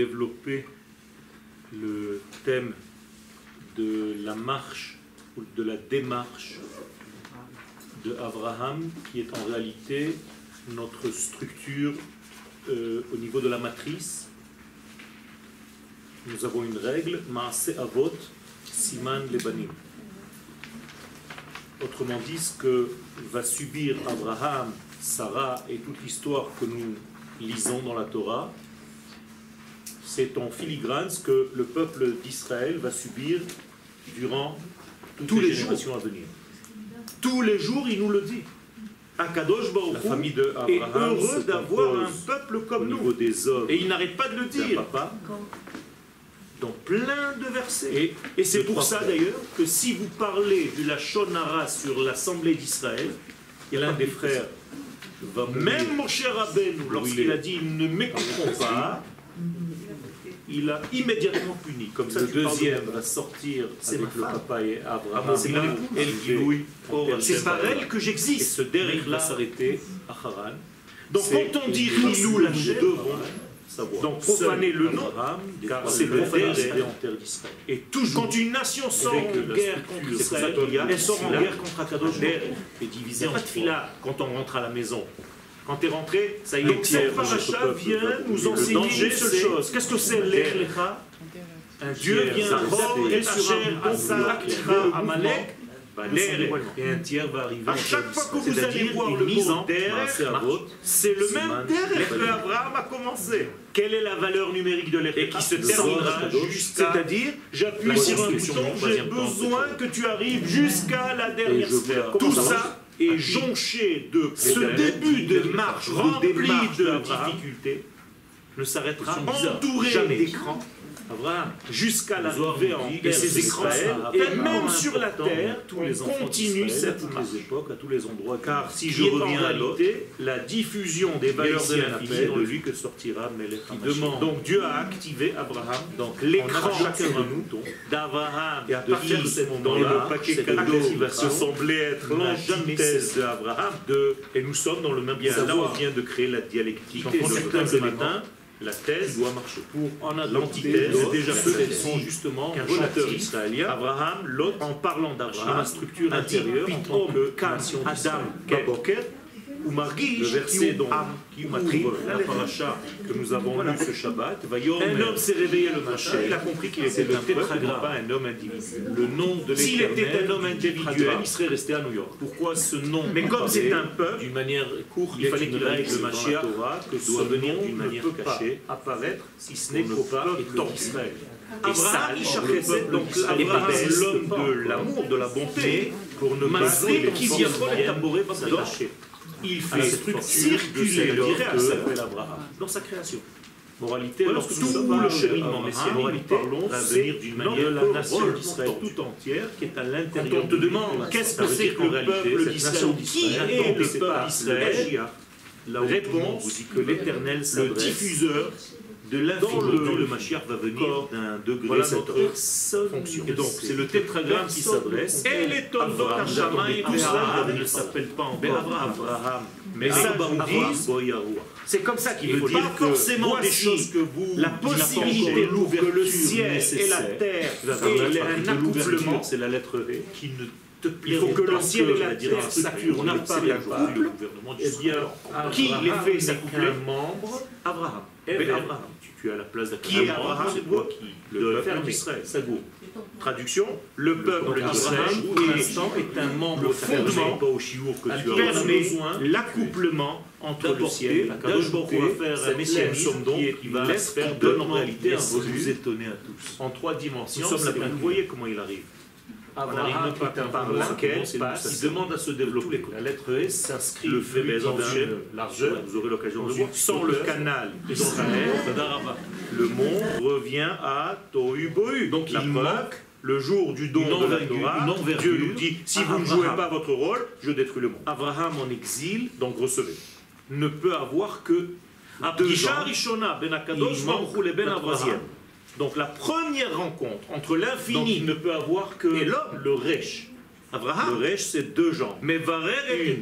développer le thème de la marche ou de la démarche de Abraham, qui est en réalité notre structure euh, au niveau de la matrice. Nous avons une règle, Maase Avot, Siman Lebanim. Autrement dit, ce que va subir Abraham, Sarah et toute l'histoire que nous lisons dans la Torah, c'est en filigrane ce que le peuple d'Israël va subir durant toutes Tous les, les générations à venir. Tous les jours, il nous le dit. Akadosh Baruch La famille de est Abraham heureux d'avoir un peuple comme nous. des hommes Et il n'arrête pas de le dire papa. dans plein de versets. Et, Et c'est de pour ça d'ailleurs que si vous parlez du Lachonara sur l'Assemblée d'Israël, l'un des frères va même Moshe Rabbeinu, il lorsqu'il a dit « ne m'écouteront pas », il a immédiatement puni. Comme ça, le de deuxième va sortir C'est avec le femme. papa et Ah, Abraham. moi, c'est mon arriver épouse. El Giloui, en terre C'est par elle que Et j'existe. ce derrière va là. s'arrêter à Haran. Donc quand on dit Rilou nous devons savoir. Donc, profaner le nom, car c'est le d'Israël. Et toujours, quand une nation sort en guerre contre Israël, elle sort en guerre contre Akadosh Baruch est Il divisé n'y a en quand on rentre à la maison. Quand tu es rentré, ça y est. Donc, cette paracha vient nous enseigner une seule chose. Qu'est-ce que c'est l'Ech Lecha Un Dieu vient reste et sur un. Kira, Amalek. Et un tiers va arriver À chaque terre fois que vous allez voir le mise mot Avot, C'est le même terre que Abraham a commencé. Quelle est la valeur numérique de l'Ech Et qui se terminera jusqu'à C'est-à-dire, j'appuie sur un bouton, j'ai besoin que tu arrives jusqu'à la dernière sphère. Tout ça ça est jonché de ce début de marche rempli de difficultés ne s'arrêtera entouré d'écrans jusqu'à Zohar l'arrivée en terre d'Israël. Et même sur la terre, tous les continue cette à toutes les époques, à tous les endroits. Car si je reviens en à réalité, la diffusion des valeurs de la paix de lui que sortira Melech demande. Donc Dieu a activé Abraham, donc l'écran chacun de nous, d'Abraham, Et à de partir de ce dans moment-là, le paquet cadeau, ce semblait être l'antithèse d'Abraham, de, et nous sommes dans le même bien. Là, on vient de créer la dialectique. Et certains ce matin, la thèse doit marcher. pour l'antithèse, d'autres, déjà ceux qui sont justement qu'un chanteur relatifs israélien, Abraham, l'autre, en parlant d'Abraham, la structure intérieure en tant que Adam d'Israël. Le verset dont- qui ouvre la paracha que nous avons lu ce Shabbat. Un homme s'est réveillé le matin, il a compris qu'il était le un peuple, pas un homme individuel. Le nom de S'il était un homme du individuel, il serait resté à New York. Pourquoi ce nom Mais comme c'est un peuple, d'une manière courte, il fallait qu'il règle le Mashiach que ce doit venir d'une ne manière peut pas cachée apparaître si ce n'est qu'au peuple d'Israël. Et Abraham, peuple donc Abraham, l'homme de l'amour, de la bonté, pour ne pas Malgré les qui forces vient trop les donc, cachait. Il la fait structure réel que s'appelle Abraham. dans sa création. Moralité, Voilà lorsque ce tout nous le cheminement messianique, moralité, parlons, c'est d'une manière la nation d'Israël tout entière qui est à Quand l'intérieur on te demande qu'est-ce que c'est que le peuple cette d'Israël nation Qui est le peuple d'Israël monde Réponse, que l'Éternel le diffuseur de dans l'infini. le, le Mashiach va venir d'un degré Voilà notre personne fonction. Et donc c'est le tétragramme qui s'adresse. Et les tout ça, ne s'appelle pas encore Abraham. Mais ça, c'est comme ça qu'il Il veut dire que forcément des choses que vous, la pas possibilité que le ciel et la terre et un accouplement, c'est la lettre V. qui ne te Il faut que le autant ciel et la structure On n'a pas couple, le le gouvernement du Eh bien, qui les fait s'accoupler membre Abraham. Eh Abraham. tu, as la place d'Abraham. Qui est Abraham C'est toi qui Le le peuple d'Israël. Traduction, le peuple d'Israël est un membre fondement as permet besoin l'accouplement entre le ciel et la d'ajouter cette messianisme qui qui va laisse faire qui de donne en réalité un réalité vous étonner à tous. en trois dimensions. Vous voyez comment il arrive. Un par laquelle passe il demande à se développer. la lettre S s'inscrit Le fait dans dans largeur. Vous aurez l'occasion de voir. sans le canal d'Israël, le monde revient à Tohu Bohu. Donc La il manque le jour du don de la Torah. Dieu nous dit si vous ne Abraham. jouez pas votre rôle, je détruis le monde. Abraham en exil, donc recevez, ne peut avoir que deux Il manque la troisième. Donc la première rencontre entre l'infini ne peut avoir que et l'homme, le Resh. Abraham. Le Resh, c'est deux jambes. Mais Une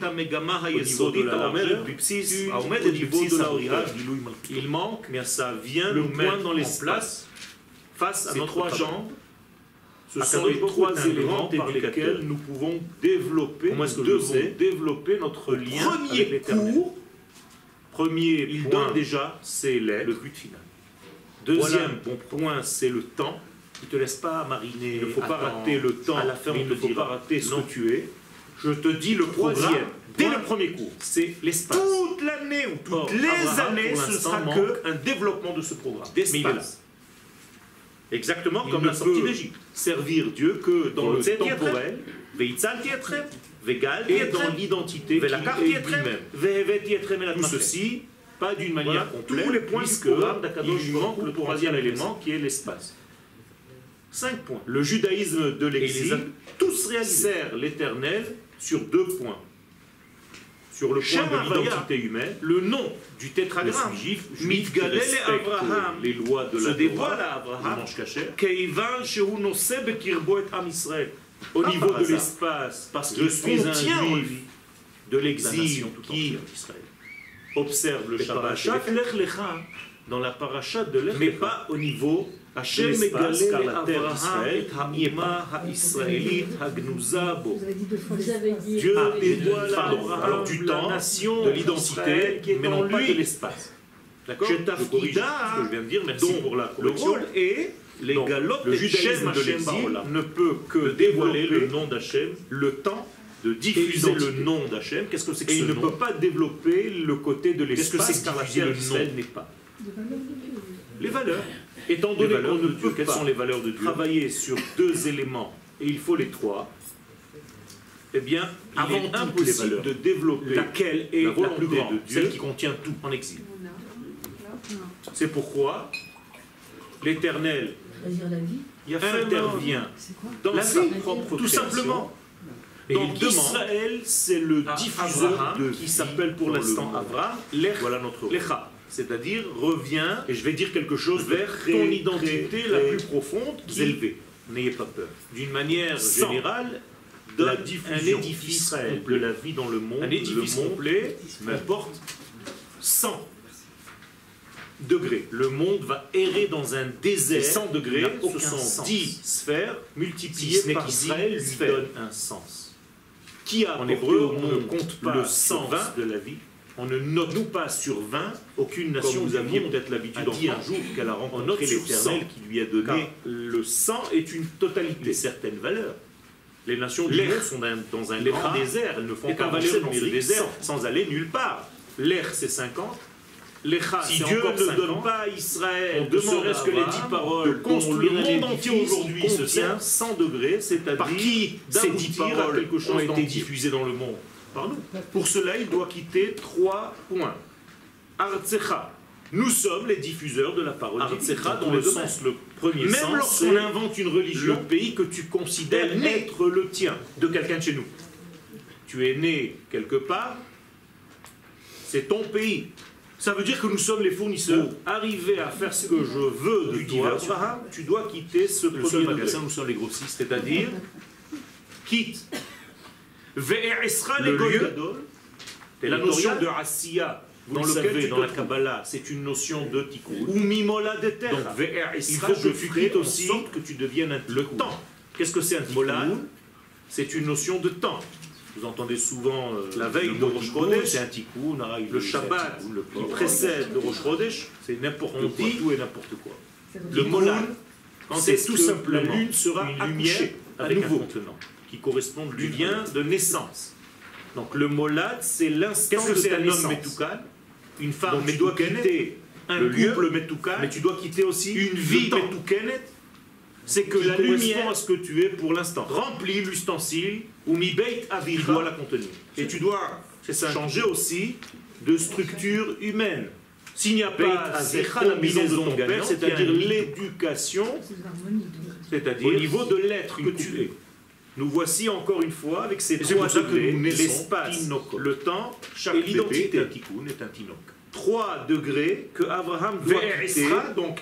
au niveau de la largeur, au niveau de la Il manque, mais ça vient le mettre dans l'espace face à nos trois jambes. Ce sont les trois éléments par lesquels nous pouvons développer, développer notre lien premier avec l'éternel. Premier point déjà, c'est le but final. Deuxième bon point, c'est le temps. Il ne te laisse pas mariner. Il ne faut pas rater le temps. À la fin, il ne faut pas rater ce que tu es. Je te dis le troisième, dès le premier cours, c'est l'espace. Toute l'année ou toutes les années, ce sera qu'un développement de ce programme. D'espace. Exactement comme la sortie d'Égypte. Servir Dieu que dans le temporel, et dans l'identité. Tout ceci, pas d'une manière complète, tous les points puisque il manque le troisième élément qui est l'espace. Cinq points. Le judaïsme de l'exil, tous sert l'éternel sur deux points. Sur le point de l'identité humaine, le nom du tétragramme. juif, juif qui Abraham, les lois de la dévoile à Abraham, au niveau de l'espace, parce qu'il suis un juif de l'exil qui observe le Shabbat, dans la paracha de l'Ech, mais pas au niveau Hachem l'espace, car la terre d'Israël n'y est pas Dieu dévoile alors du temps, de l'identité, mais non pas de l'espace. D'accord Je corrige ce que je viens de dire, merci pour la correction. Le rôle est les galops le judaïsme de l'exil ne peut que dévoiler le nom d'Hachem, le temps de diffuser le nom d'Hachem. Qu'est-ce que c'est que Et il ne peut pas développer le côté de l'espace car la terre d'Israël n'est pas. Les valeurs. Étant donné qu'on ne peut quelles sont les valeurs de Dieu travailler sur deux éléments, et il faut les trois, eh bien, il avant est impossible de développer laquelle est la, la plus grande, de Dieu, celle qui contient tout en exil. C'est pourquoi l'Éternel intervient dans la sa propre tout simplement. Et Donc Israël, c'est le diffuseur de qui s'appelle pour l'instant Abraham. Voilà notre Lecha c'est-à-dire revient, et je vais dire quelque chose, vers ton identité la plus profonde, qui élevée. N'ayez pas peur. D'une manière générale, la diffusion un édifice de la vie dans le monde, un édifice le monde complet, porte 100 degrés. Le monde va errer dans un désert. 100 degrés, ce sont 10 sphères multipliées par Israël lui donne un sens. Qui a en hébreu, on ne compte pas le sens de la vie, on ne note nous pas sur 20 aucune nation. Vous aviez peut-être l'habitude d'en dire un jour qu'elle a rencontré l'Éternel qui lui a donné. le sang est une totalité, certaines valeurs. Les nations du monde sont dans un grand désert, elles ne font qu'avancer dans ce désert sans aller nulle part. L'air c'est 50, si Dieu ne donne pas à Israël, ne serait-ce que les dix paroles, construire le monde entier aujourd'hui se tient 100 degrés, c'est-à-dire ces dix paroles quelque chose ont été diffusées dans le monde pour cela, il doit quitter trois points. Artsecha. Nous sommes les diffuseurs de la parole Artsecha dans le sens, le premier Même lorsqu'on invente une religion, le pays que tu considères être le tien, de quelqu'un de chez nous. Tu es né quelque part, c'est ton pays. Ça veut dire que nous sommes les fournisseurs. Pour arriver à faire ce que je veux de toi, tu dois quitter ce premier magasin. Nous sommes les grossistes, c'est-à-dire quitte le lieu, la notion de Asiya, dans le savez, dans la Kabbalah, c'est une notion de tikkun. Ou mimola de terre. Donc, il faut que tu quittes aussi que tu deviennes le temps. Qu'est-ce que c'est un tikkun? C'est une notion de temps. Vous entendez souvent euh, la veille de Rosh Chodesh, c'est un tikkun. Le Shabbat, qui précède le Rosh Chodesh, c'est n'importe quoi, tout et n'importe quoi. Le molad, c'est tout simplement la lune sera une lumière à nouveau qui correspondent du lien de naissance. Donc le molad, c'est l'instant de ta naissance. un homme Une femme tu dois quitter un le couple metoukan, mais tu dois quitter aussi une vie metoukanet. C'est que la lumière à ce que tu es pour l'instant. Remplis l'ustensile ou mi beit avil doit la contenir. Et tu dois changer aussi de structure humaine. S'il n'y a pas la maison de ton père, c'est-à-dire l'éducation, c'est-à-dire au niveau de l'être que tu es. Nous voici encore une fois avec ces trois degrés, l'espace, le temps et l'identité. est un tinok. Trois degrés que Abraham doit quitter donc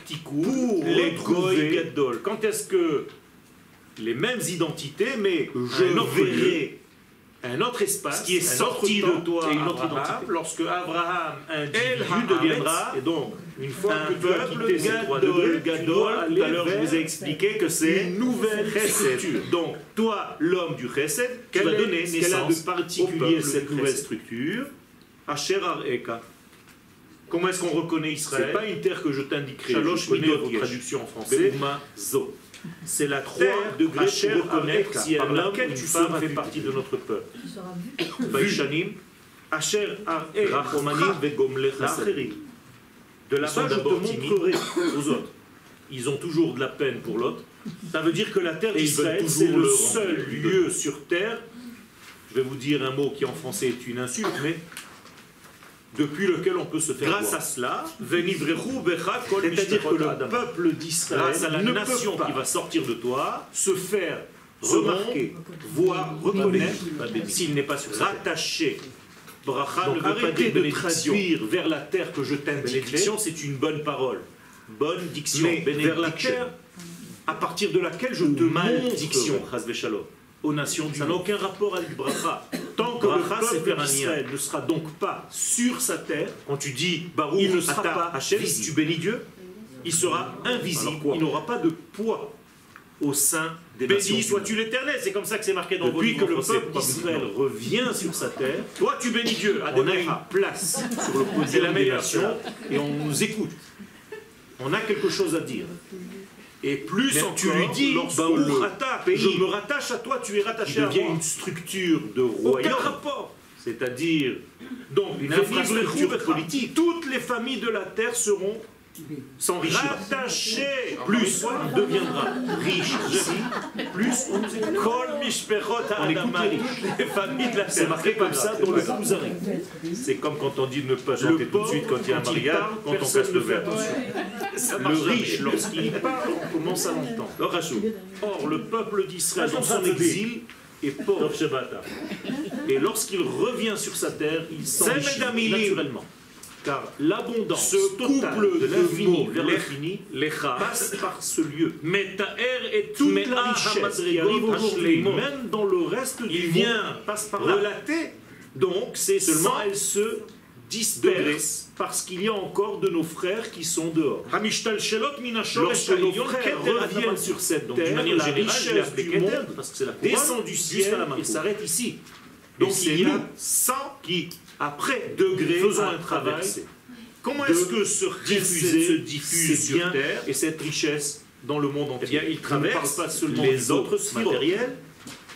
pour les gadol. Quand est-ce que les mêmes identités, mais je verrai un autre espace qui est sorti de toi, et une autre identité. Lorsque Abraham, individu, deviendra, et donc, une fois que tu as trois degrés, tout à l'heure je vous ai expliqué que c'est une nouvelle structure. Donc, toi, l'homme du chesed, tu vas donner naissance de particulier cette nouvelle structure, Asher Eka. Comment est-ce qu'on reconnaît Israël? C'est pas une terre que je t'indiquerai. Je connais vos traductions en français. C'est la terre de gré pour reconnaître si un homme ou une femme fait partie de notre peuple. De là-bas, je te montrerai. Aux autres. Ils ont toujours de la peine pour l'autre. Ça veut dire que la terre d'Israël, c'est le seul lieu sur terre. Je vais vous dire un mot qui en français est une insulte, mais depuis lequel on peut se faire Grâce à cela, c'est-à-dire que le peuple d'Israël, grâce à la nation qui va sortir de toi, se faire remarquer, voir, reconnaître, s'il n'est pas rattaché. Bracha Donc arrêtez de traduire vers la terre que je t'indique. Bénédiction, c'est une bonne parole. Bonne diction. Mais vers la terre à partir de laquelle je te malédiction, aux nations du Ça n'a aucun rapport avec bracha. Tant que le peuple d'Israël ne sera donc pas sur sa terre, quand tu dis Baruch, il ne sera pas Hachem, si tu bénis Dieu, il sera invisible, il n'aura pas de poids au sein des Béni sois-tu l'éternel, c'est comme ça que c'est marqué dans Depuis que le peuple d'Israël revient sur sa terre, toi tu bénis Dieu, on a une place sur le podium la des nations et on nous écoute. On a quelque chose à dire. Et plus tu lui dis, je me rattache à toi, tu es rattaché à moi. Il devient une structure de royaume. Aucun rapport. C'est-à-dire, donc, une infrastructure politique. Toutes les familles de la terre seront s'enrichir. Rattaché, plus il deviendra riche ici, plus on nous écoute. On les familles de la C'est marqué comme ça dans le Kuzari. C'est comme quand on dit de ne pas chanter tout de suite quand il y a un mariage, quand on casse le verre. Le riche, lorsqu'il parle, on commence à l'entendre. Or, le peuple d'Israël, dans son exil, est pauvre. Et lorsqu'il revient sur sa terre, il s'enrichit naturellement car l'abondance ce couple de l'infini vers l'infini passe par ce lieu. et toute la richesse qui arrive aujourd'hui, même dans le reste du Il vient passe par relater. Donc c'est seulement elle se disperse parce qu'il y a encore de nos frères qui sont dehors. Lorsque nos frères reviennent sur cette terre, la richesse du monde descend du ciel et s'arrête ici. Donc il y a 100 qui après degré, faisons un travail. Comment est-ce que ce diffuser se diffuse sur Terre et cette richesse dans le monde entier eh bien, il traverse pas seulement les autres matériels,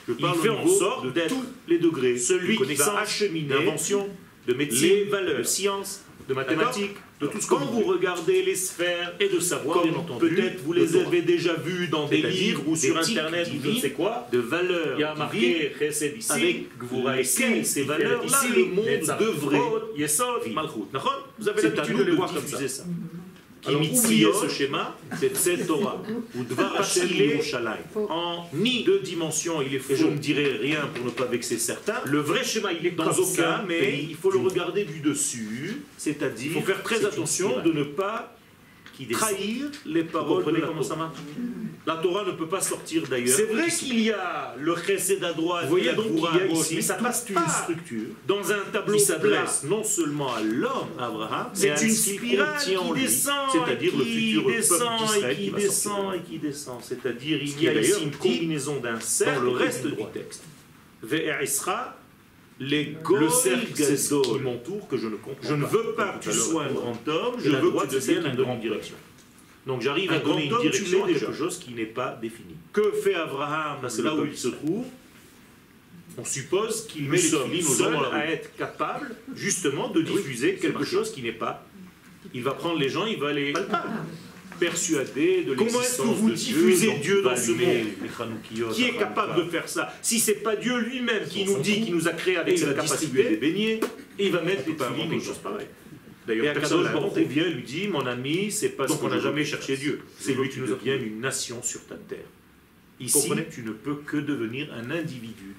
je parle il fait en sorte d'être tous les degrés. Celui qui va acheminer l'invention de médecine, les valeurs, de sciences, de mathématiques, de tout ce Quand vous regardez les sphères et de savoir, bien entendu, peut-être vous les avez déjà vues dans des livres ou sur Internet ou je ne sais quoi, de valeurs. Il y a marqué Chesed ici, avec Gvuraïski, ces valeurs-là, le monde devrait. Vous avez l'habitude de les voir comme ça qui oubliez ce schéma, c'est cette Torah. Ou Dvar En ni deux dimensions, il est faux. Et je ne dirai rien pour ne pas vexer certains. Le vrai schéma, il est dans aucun, mais il faut le regarder du dessus. C'est-à-dire, il faut faire très attention de ne pas trahir les paroles. Vous comprenez comment ça marche? La Torah ne peut pas sortir d'ailleurs. C'est vrai qu'il y a le chesed à droite, Vous voyez donc il y a ici, mais ça passe une structure dans un tableau qui s'adresse non seulement à l'homme, Abraham, c'est une spirale qui descend, c'est-à-dire le futur descend, peuple d'Israël qui, qui descend et qui descend. C'est-à-dire il y a ici une combinaison d'un cercle dans le reste du texte. Ve'erisra les le cercle qui m'entoure que je ne comprends Je ne veux pas que tu sois un grand homme, je veux que tu deviennes une grande direction. Donc j'arrive à donner une direction à quelque chose qui n'est pas défini. Que fait Abraham? C'est là où il se trouve. On suppose qu'il met les seul à être capable justement de diffuser quelque chose qui n'est pas. Il va prendre les gens, il va les persuader de Comment est-ce que vous diffusez Dieu, dans ce monde Qui est capable de faire ça Si c'est pas Dieu lui-même qui nous dit, qui nous a créé avec cette capacité de baigner, et il va mettre des filines des choses pareilles. D'ailleurs, personne ne vient lui dit Mon ami, c'est parce qu'on n'a jamais cherché Dieu. C'est lui qui nous a une nation sur ta terre. Ici, tu ne peux que devenir un individu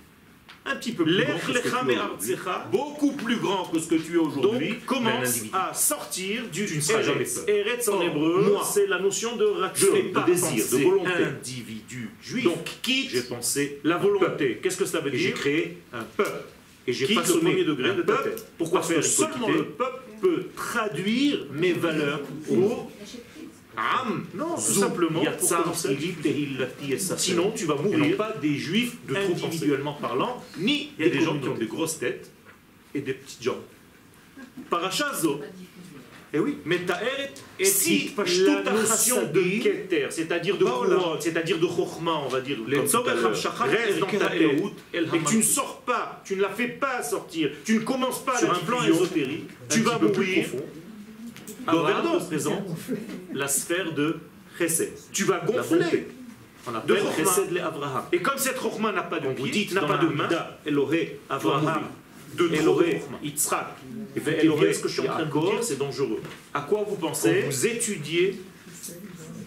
un petit peu plus grand beaucoup plus grand que ce que tu es aujourd'hui, commence à sortir du tu ne seras jamais Eretz en hébreu, c'est la notion de ratio, de désir, de volonté. individu juif. Donc quitte j'ai pensé la volonté. Qu'est-ce que ça veut dire J'ai créé un peuple. Et j'ai façonné le premier degré de peuple. Pourquoi faire Seulement le peuple peut traduire mes valeurs au Am, non, tout simplement Sinon, tu vas mourir. pas des juifs de individuellement parlant, ni il y a des gens qui ont des grosses têtes et des petites jambes. Parachazo. Eh oui, mais et si la notion de keter, c'est-à-dire de c'est-à-dire de chokhma, on va dire, reste dans ta et tu ne sors pas, tu ne la fais pas sortir, tu ne commences pas sur un plan ésotérique, tu vas mourir. Abraham représente la sphère de Chesed. Tu vas gonfler. On appelle Chesed les Abraham. Et comme cette Chokhmah n'a pas de pied, n'a pas de main, Elohé, Abraham, de Elohé, Yitzhak, Elohé, ce que je suis en train de dire, c'est dangereux. À quoi vous pensez vous étudiez,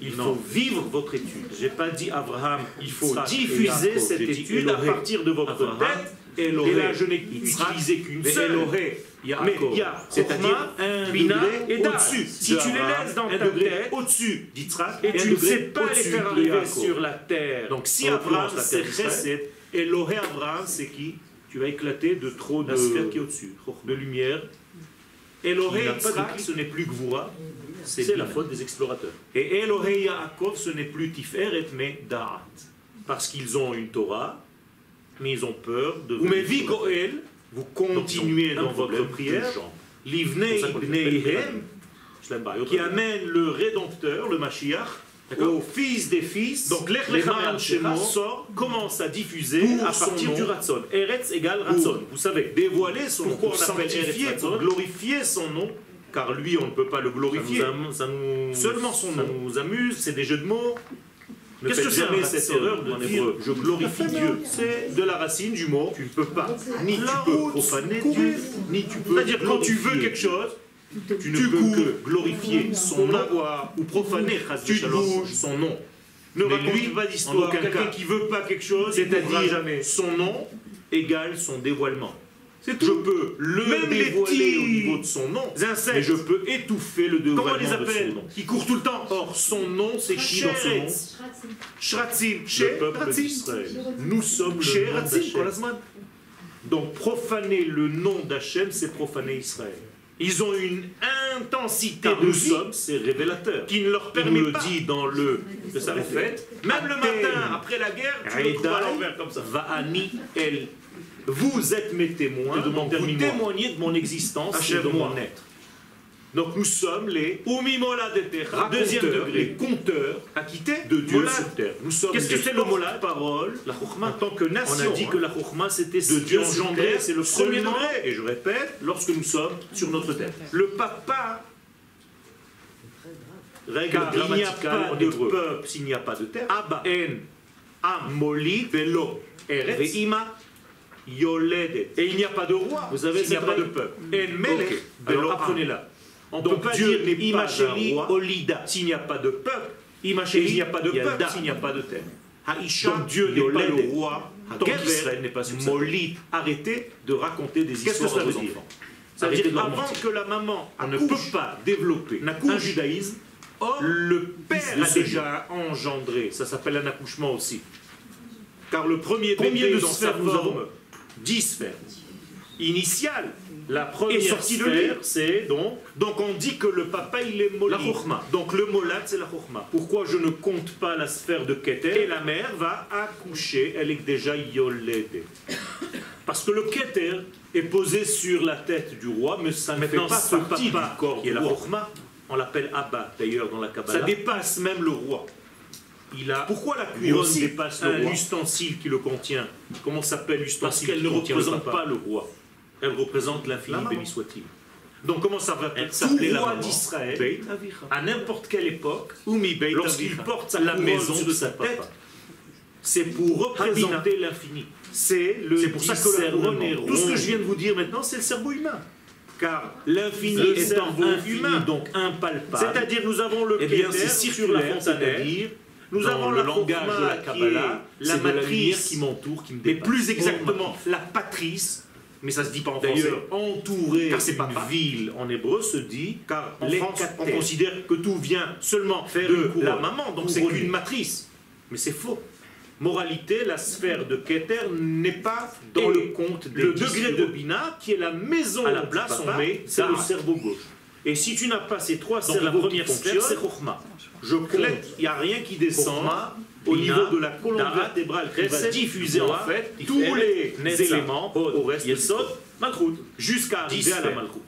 il faut vivre votre étude. J'ai pas dit Abraham, il faut diffuser cette étude à partir de votre tête. Et là, je n'ai utilisé qu'une seule. Mais il y a, c'est-à-dire un Bina et au-dessus. Si tu les laisses dans ta tête, au-dessus et tu ne sais pas les faire arriver sur la terre. Donc si Abraham, c'est Chesed, Abraham, c'est qui Tu vas éclater de trop de qui est au-dessus, de lumière. Et l'Oré Yitzhak, ce n'est plus Gvura, c'est la faute des explorateurs. Et Elohei Yaakov, ce n'est plus Tiferet, mais Da'at. Parce qu'ils ont une Torah, mais ils ont peur de... Ou mais Goel, vous continuez dans votre prière, Livnei qui amène le Rédempteur, le Mashiach, au fils des fils, donc l'Echlechaman sort, commence à diffuser à partir du Ratson. Eretz égale Ratson, vous savez, dévoiler son nom, sanctifier, pour glorifier son nom, car lui on ne peut pas le glorifier, ça nous, seulement son nom. nous amuse, c'est des jeux de mots, Qu'est-ce que c'est cette erreur de dire je glorifie Dieu C'est de la racine du mot. Tu ne peux pas. Ni tu peux profaner Dieu, ni tu peux. C'est-à-dire quand tu veux quelque chose, tu ne peux que glorifier son nom ou profaner tu bouges son nom. Ne raconte pas d'histoire. Quelqu'un qui veut pas quelque chose, c'est-à-dire son nom égale son dévoilement. Je peux le Même dévoiler au niveau de son nom, mais je peux étouffer le dévoilement Comment les appelle Qui court tout le temps. Or, son nom, c'est qui dans son nom Shratzim. Le peuple d'Israël. Nous sommes le nom. Donc, profaner le nom d'Hachem, c'est profaner Israël. Ils ont une intensité de vie, c'est révélateur, qui ne leur permet le dit dans le de sa fête, même le matin après la guerre, tu le trouves à l'envers comme ça. Va'ani el vous êtes mes témoins, de mon vous témoignez de mon existence et de mon être. Donc nous sommes les Umimola de deuxième degré, les compteurs acquittés de Dieu sur terre. Nous sommes Qu'est-ce que c'est le Molad? Parole La. En tant que nation. On a dit que la Chokhmah c'était de Dieu engendré, c'est le premier degré. Et je répète, lorsque nous sommes sur notre terre. Le papa règle il n'y a pas de peuple s'il n'y a pas de terre. Abba en am moli velo eretz Yoledet. Et il n'y a pas de roi. Vous savez, il n'y a pas de peuple. Et Melech, alors apprenez-la. On ne peut pas Dieu n'est pas un roi Olida. S'il n'y a pas de peuple, il n'y a pas de peuple s'il n'y a pas de terre. Donc Dieu n'est pas le roi. Donc Israël n'est pas Molid. Arrêtez de raconter des histoires Qu'est-ce que ça veut dire Ça veut dire avant que la maman ne peut pas développer un judaïsme, le père a déjà engendré. Ça s'appelle un accouchement aussi. Car le premier bébé dans sa forme 10 sphères. Initiale, la première sphère, c'est donc. Donc on dit que le papa il est molid. La Donc le molad c'est la chokhma. Pourquoi je ne compte pas la sphère de Keter Et la mère va accoucher, elle est déjà yolédée. Parce que le Keter est posé sur la tête du roi, mais ça ne fait pas partie du corps qui est la chokhma. On l'appelle Abba d'ailleurs dans la Kabbalah. Ça dépasse même le roi. Il a Pourquoi la couronne dépasse un ustensile qui le contient Comment s'appelle l'ustensile Parce qu'elle ne représente pas le roi. Elle représente l'infini, béni soit-il. Donc comment ça va s'appeler la roi d'Israël à n'importe quelle époque, lorsqu'il porte la maison de sa tête, c'est pour représenter l'infini. C'est le pour ça que le Tout ce que je viens de vous dire maintenant, c'est le cerveau humain. Car l'infini est un humain, donc impalpable. C'est-à-dire nous avons le eh bien, sur la fontaine Nous avons le langage de la Kabbalah, la matrice qui m'entoure, qui me dépasse. Mais plus exactement, la patrice, mais ça se dit pas en français. Entouré d'une ville en hébreu se dit, car en France, on considère que tout vient seulement de la maman, donc c'est une matrice. Mais c'est faux. Moralité, la sphère de Keter n'est pas dans le compte des Le degré de Bina, qui est la maison à la place, on met, c'est le cerveau gauche. Et si tu n'as pas ces trois cerveaux la première sphère, c'est Chokhmah. Je compte, il n'y a rien qui descend au niveau de la colonne vertébrale qui va diffuser en fait tous les éléments au reste Malchut, jusqu'à arriver à la Malchut.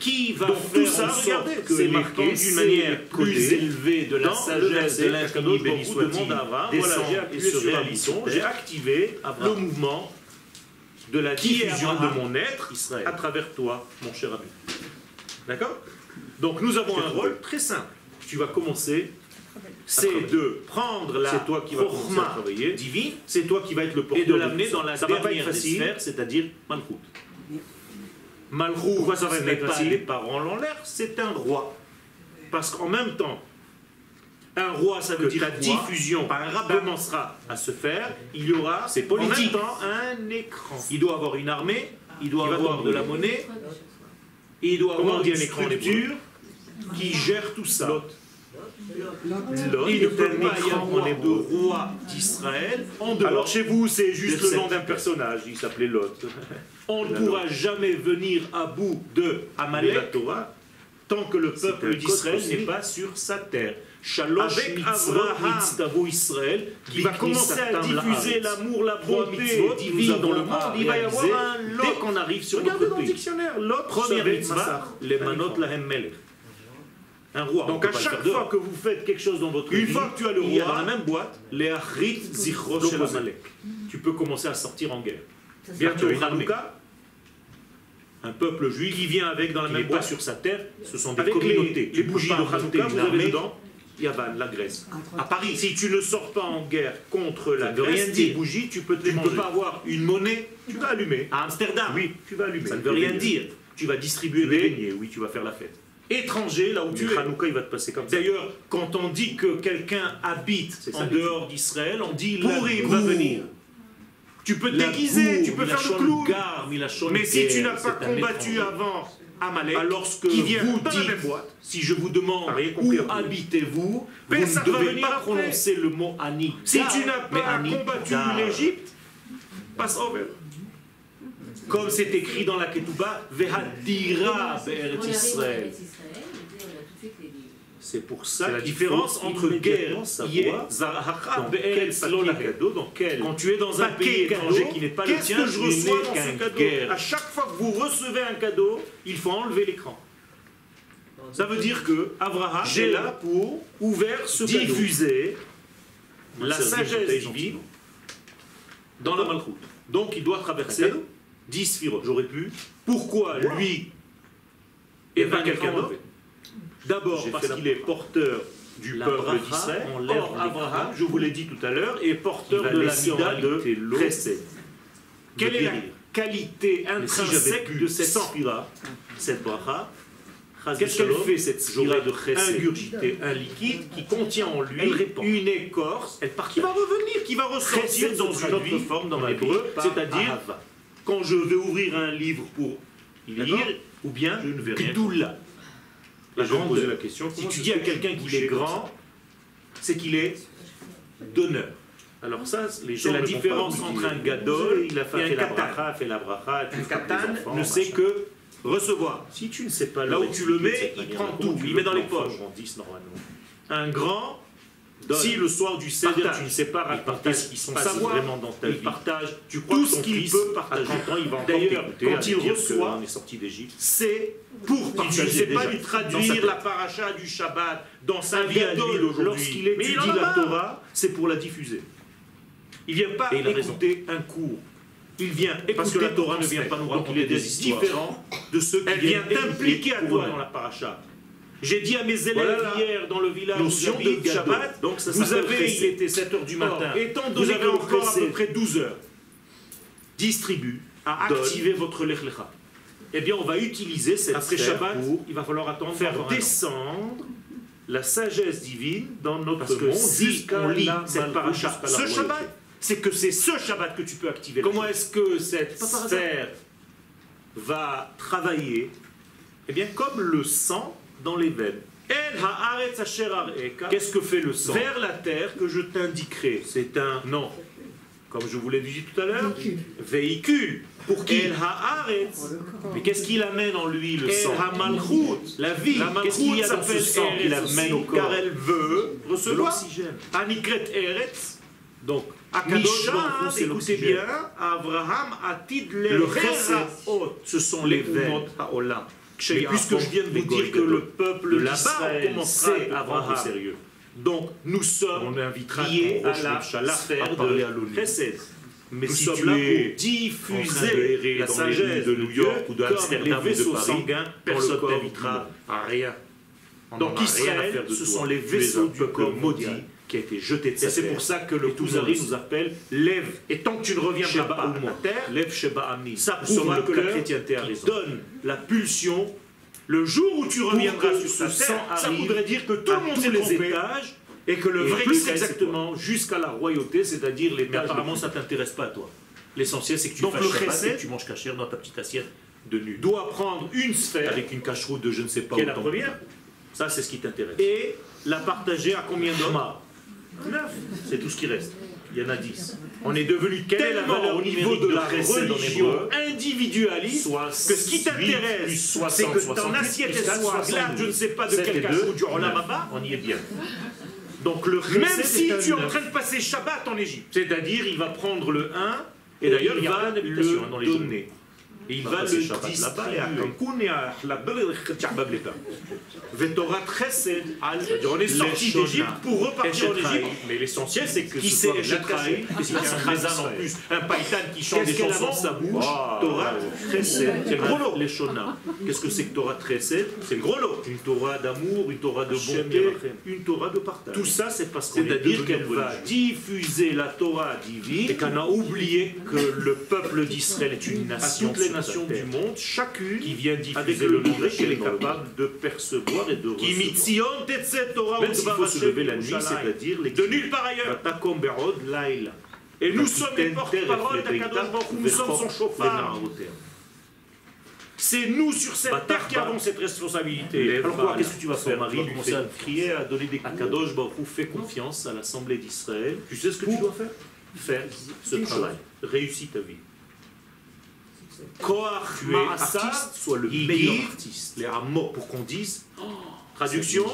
Qui va Donc, faire tout ça, regardez, que c'est marqué d'une manière plus élevée de la sagesse de l'infini béni soit-il voilà, j'ai appuyé sur j'ai activé le mouvement de la diffusion de mon être à travers toi, mon cher ami. D'accord? Donc nous avons un rôle très simple. Tu vas commencer, c'est de prendre la toi qui divine, c'est toi qui va être le porteur et de l'amener dans la ça dernière des sphères, c'est-à-dire Malchut. Malchut, ça va ce n'est pas les parents l'ont l'air, c'est un roi. Parce qu'en même temps, un roi, ça veut dire la diffusion commencera à se faire, il y aura c'est politique. en même temps un écran. Il doit avoir une armée, il doit avoir de la monnaie, et il doit avoir une structure qui gère tout ça. Il ne peut pas y avoir de roi d'Israël. Alors chez vous, c'est juste le nom d'un personnage, il s'appelait Lot. On ne pourra jamais venir à bout de Amalek tant que le peuple d'Israël n'est pas sur sa terre. Shalosh avec Abraham Israël qui va commencer à diffuser l'amour, la bonté divine dans le monde, il va y avoir un lot. Dès qu'on arrive sur Regardez dans le dictionnaire, l'autre première mitzvah, les manot lahem melech. Un roi. Donc à chaque fois que vous faites quelque chose dans votre vie, une fois que tu as le roi, il y a dans la même boîte les achrit zichro Tu peux commencer à sortir en guerre. Bientôt Hanouka, un peuple juif qui vient avec dans la même boîte sur sa terre, ce sont des communautés. Les, bougies de Hanouka, vous avez dedans Yavan, la Grèce. À Paris, si tu ne sors pas en guerre contre la Grèce, rien dire. bougies, tu peux te tu ne peux pas avoir une monnaie, tu vas allumer. À Amsterdam, oui, tu vas allumer. Ça ne veut rien dire. Tu vas distribuer des beignets, oui, tu vas faire la fête. Étranger, là où tu es. Hanouka, il va te passer comme ça. D'ailleurs, quand on dit que quelqu'un habite en dehors d'Israël, on dit pour il va venir. Tu peux te déguiser, tu peux faire le clown. Mais si tu n'as pas combattu avant Amalek, alors que qui vient vous dites, si je vous demande où habitez-vous, vous ne devez pas prononcer le mot Ani. Si tu n'as pas combattu l'Égypte, passe over. Comme c'est écrit dans la Ketouba, Vehadira Israël. C'est pour ça la différence entre guerre et Quand tu es dans un pays étranger qui n'est pas le tien, que je reçois dans ce cadeau À chaque fois que vous recevez un cadeau, il faut enlever l'écran. Ça veut dire que Abraham est là pour ouvert ce diffuser la sagesse divine dans la malchoute. Donc il doit traverser 10 J'aurais pu. Pourquoi lui et pas quelqu'un d'autre D'abord parce qu'il est porteur du peuple d'Israël. Or, Abraham, je vous l'ai dit tout à l'heure, est porteur de la mida de Chesed. Quelle est la qualité intrinsèque de cette spira, cette bracha Qu'est-ce qu'elle fait cette spira de chesed un liquide qui contient en lui une écorce qui va revenir, qui va ressortir dans une autre forme dans l'hébreu, c'est-à-dire quand je vais ouvrir un livre pour lire, ou bien je ne vais rien la je vais poser la question. Si tu dis à quelqu'un qu'il est grand, c'est qu'il est donneur. Alors ça, c'est la différence entre un gadol il a fait et un katan. fait la bracha, un katan ne sait que recevoir. Si tu ne sais pas là où tu le mets, il prend tout, il met dans les poches. Un grand si le soir du Seder, tu ne sais pas raconter son savoir, vraiment dans ta il partage tu crois tout ce qu'il peut partager. il va D'ailleurs, quand il reçoit, c'est pour partager. Il ne sait pas lui traduire la paracha du Shabbat dans sa vie Lorsqu'il étudie la Torah, c'est pour la diffuser. Il ne vient pas écouter un cours. Il vient écouter parce que la Torah ne vient pas nous raconter des histoires différents de ceux qui viennent t'impliquer à toi dans la paracha. J'ai dit à mes élèves hier dans le village Notion de Shabbat, donc ça vous avez, il était 7h du matin, étant donné vous avez encore à peu près 12 heures, distribue à activer votre lechlecha. Eh bien, on va utiliser cette Après Shabbat, il va falloir attendre faire descendre la sagesse divine dans notre Parce que monde si on lit cette paracha ce Shabbat, c'est que c'est ce Shabbat que tu peux activer. Comment est-ce que cette sphère va travailler? Eh bien, comme le sang dans les veines. Qu'est-ce que fait le sang Vers la terre que je t'indiquerai. C'est un nom, comme je vous l'ai dit tout à l'heure, véhicule. Pour qui Mais qu'est-ce qu'il amène en lui le sang La vie. Qu'est-ce qu'il y a dans ce sang qu'il amène au corps Car elle veut recevoir l'oxygène. Anikret Eretz. Donc, Akadosh écoutez bien, Abraham Atid le ce sont les veines mais puisque je viens de vous dire que le peuple d'Israël commencera à prendre sérieux. Donc nous sommes liés à la sphère de Chesed. Mais nous si sommes là pour diffuser la sagesse de New York ou d'Amsterdam ou de Paris, personne t'invitera à rien. Donc Israël, ce sont les vaisseaux du corps maudit qui a été jeté de sa C'est pour ça que le Kuzari nous appelle lève. Et tant que tu ne reviendras pas à la terre, lève Sheba Amni. Ça prouve que la chrétienté a raison. donne la pulsion. Le jour où tu reviendras sur ce sang, ça voudrait dire que tout le monde est les étages et que le vrai plus exactement jusqu'à la royauté, c'est-à-dire les. Mais apparemment, ça t'intéresse pas toi. L'essentiel, c'est que tu Donc, fasses le et tu manges cachère dans ta petite assiette de nu. Doit prendre une sphère avec une cache-route de je ne sais pas. Qui est la première Ça, c'est ce qui t'intéresse. Et la partager à combien d'hommes? C'est tout ce qui reste. Il y en a 10. On est devenu tellement au niveau de la religion individualiste que ce qui t'intéresse, c'est que ton assiette soit là, je ne sais pas de quel cas du on y est bien. Donc le Même si tu es en train de passer Shabbat en Égypte, c'est-à-dire il va prendre le 1 et d'ailleurs il va le donner. Et il va le distribuer. On est sorti d'Égypte pour repartir en Égypte. Mais l'essentiel, c'est que Echtraï, que c'est un en plus, un païtan qui chante des chansons sa bouche. Torah Chesed, c'est le gros lot. Les Qu'est-ce que c'est que Torah Chesed C'est le gros lot. Une Torah d'amour, une Torah de bonté, une Torah de partage. Tout ça, c'est parce qu'on C'est-à-dire qu'elle va diffuser la Torah divine et qu'on a oublié que le peuple d'Israël est une nation nations du monde, chacune qui vient diffuser le nom qu'elle est capable de percevoir et de recevoir. Même s'il faut se lever la nuit, c'est-à-dire de nulle part ailleurs. Et nous sommes les porte-parole d'Akadosh nous sommes son chauffard. C'est nous sur cette terre qui avons cette responsabilité. Alors quoi, qu'est-ce que tu vas faire Marie va commencer à crier, à donner des coups. Akadosh Baruch fait confiance à l'Assemblée d'Israël. Tu sais ce que tu dois faire? Faire ce travail. Réussis ta vie. Koach artiste, soit le meilleur artiste. Les pour qu'on dise, oh, traduction,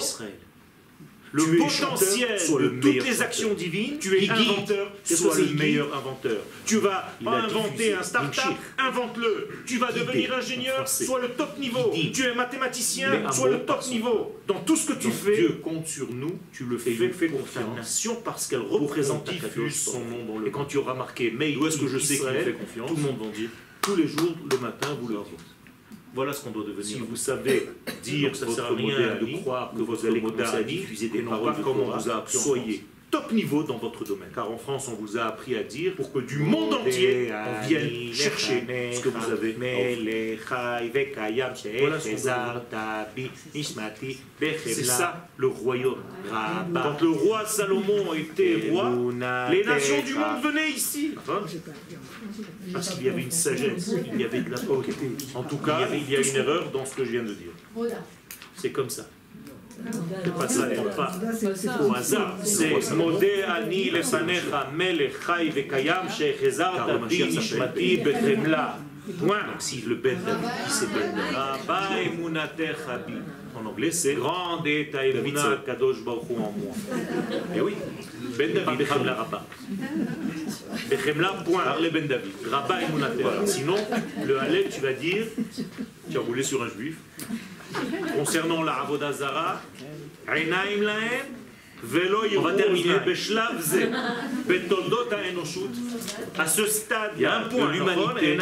le potentiel de toutes les actions divines, tu es inventeur, sois le meilleur inventeur. Tu vas inventer un start-up, invente-le. Tu vas devenir ingénieur, sois le top niveau. Tu es mathématicien, sois le top niveau. Dans tout ce que tu fais, Dieu compte sur nous, tu le fais, fais pour ta nation parce qu'elle représente, diffuse son nom dans le Et quand tu auras marqué, mais où est-ce que je sais qu'il fait confiance? Tout le monde va dire tous les jours, le matin, vous le dites. Voilà ce qu'on doit devenir. Si vous savez dire, ça ne sert à rien de croire que vous allez commencer à diffuser des paroles comme on vous a appris Soyez top niveau dans votre domaine. Car en France, on vous a appris à dire pour que du monde entier, on vienne chercher ce que vous avez. C'est ça le royaume. Quand le roi Salomon était roi, les nations du monde venaient ici. Parce qu'il y avait une sagesse, il y avait de la En tout cas, il y a une erreur dans ce que je viens de dire. C'est comme ça. Pas ça, pas au hasard. C'est Modé Ani Lefanecha Melech Chai Vekayam Shechezarta Bi Nishmati Bechemla. Point. Donc si le Ben David, c'est Ben. En anglais, c'est Grande est ta Emuna Kadosh Baruch en moi. Eh oui, Ben David Bechemla Rabba. Bechemla, point. Parlez Ben David. Rabba Emunatecha. Sinon, le Halel, tu vas dire, tu as roulé sur un juif concernant la Avodazara, on va terminer. À ce stade il y a un point de l'humanité,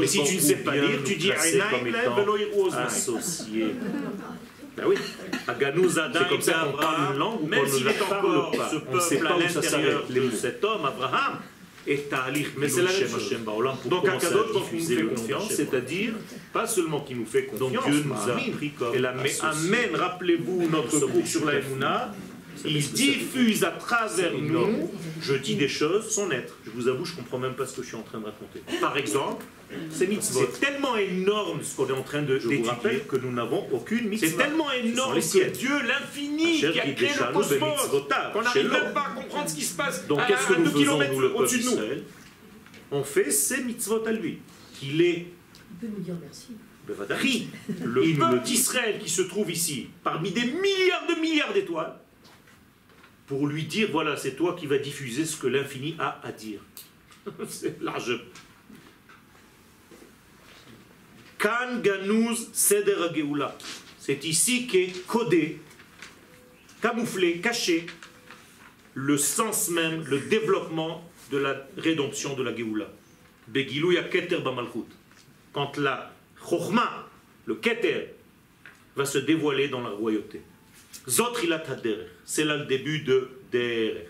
mais si tu ne sais pas lire, tu dis associé. Ben oui, c'est comme ça qu'on parle une langue ou qu'on ne la parle pas. On ne sait pas où ça s'arrête. Cet homme, Abraham, et Mais c'est la même chose. Donc Akadosh nous fait confiance, c'est-à-dire pas seulement qu'il nous fait confiance, Dieu nous a pris comme et Amen, rappelez-vous notre cours sur la Emouna, il diffuse à travers nous, je dis des choses, son être. Je vous avoue, je ne comprends même pas ce que je suis en train de raconter. Par exemple, c'est tellement énorme ce qu'on est en train de Je vous rappelle que nous n'avons aucune mitzvah. C'est tellement énorme que Dieu, l'infini, qui a créé le cosmos, qu'on n'arrive même pas à comprendre ce qui se passe Donc, qu'est-ce que nous faisons, au-dessus de nous On fait ces mitzvot à lui. Qu'il est il peut nous dire merci. le peuple d'Israël qui se trouve ici, parmi des milliards de milliards d'étoiles, pour lui dire, voilà, c'est toi qui vas diffuser ce que l'infini a à dire. c'est large. Kan Ganuz Seder C'est ici qu'est codé, camouflé, caché, le sens même, le développement de la rédemption de la Geoula. Begilou ya Keter. Quand la Chochma, le Keter, va se dévoiler dans la royauté. Zotrilat c'est là le début de Derech.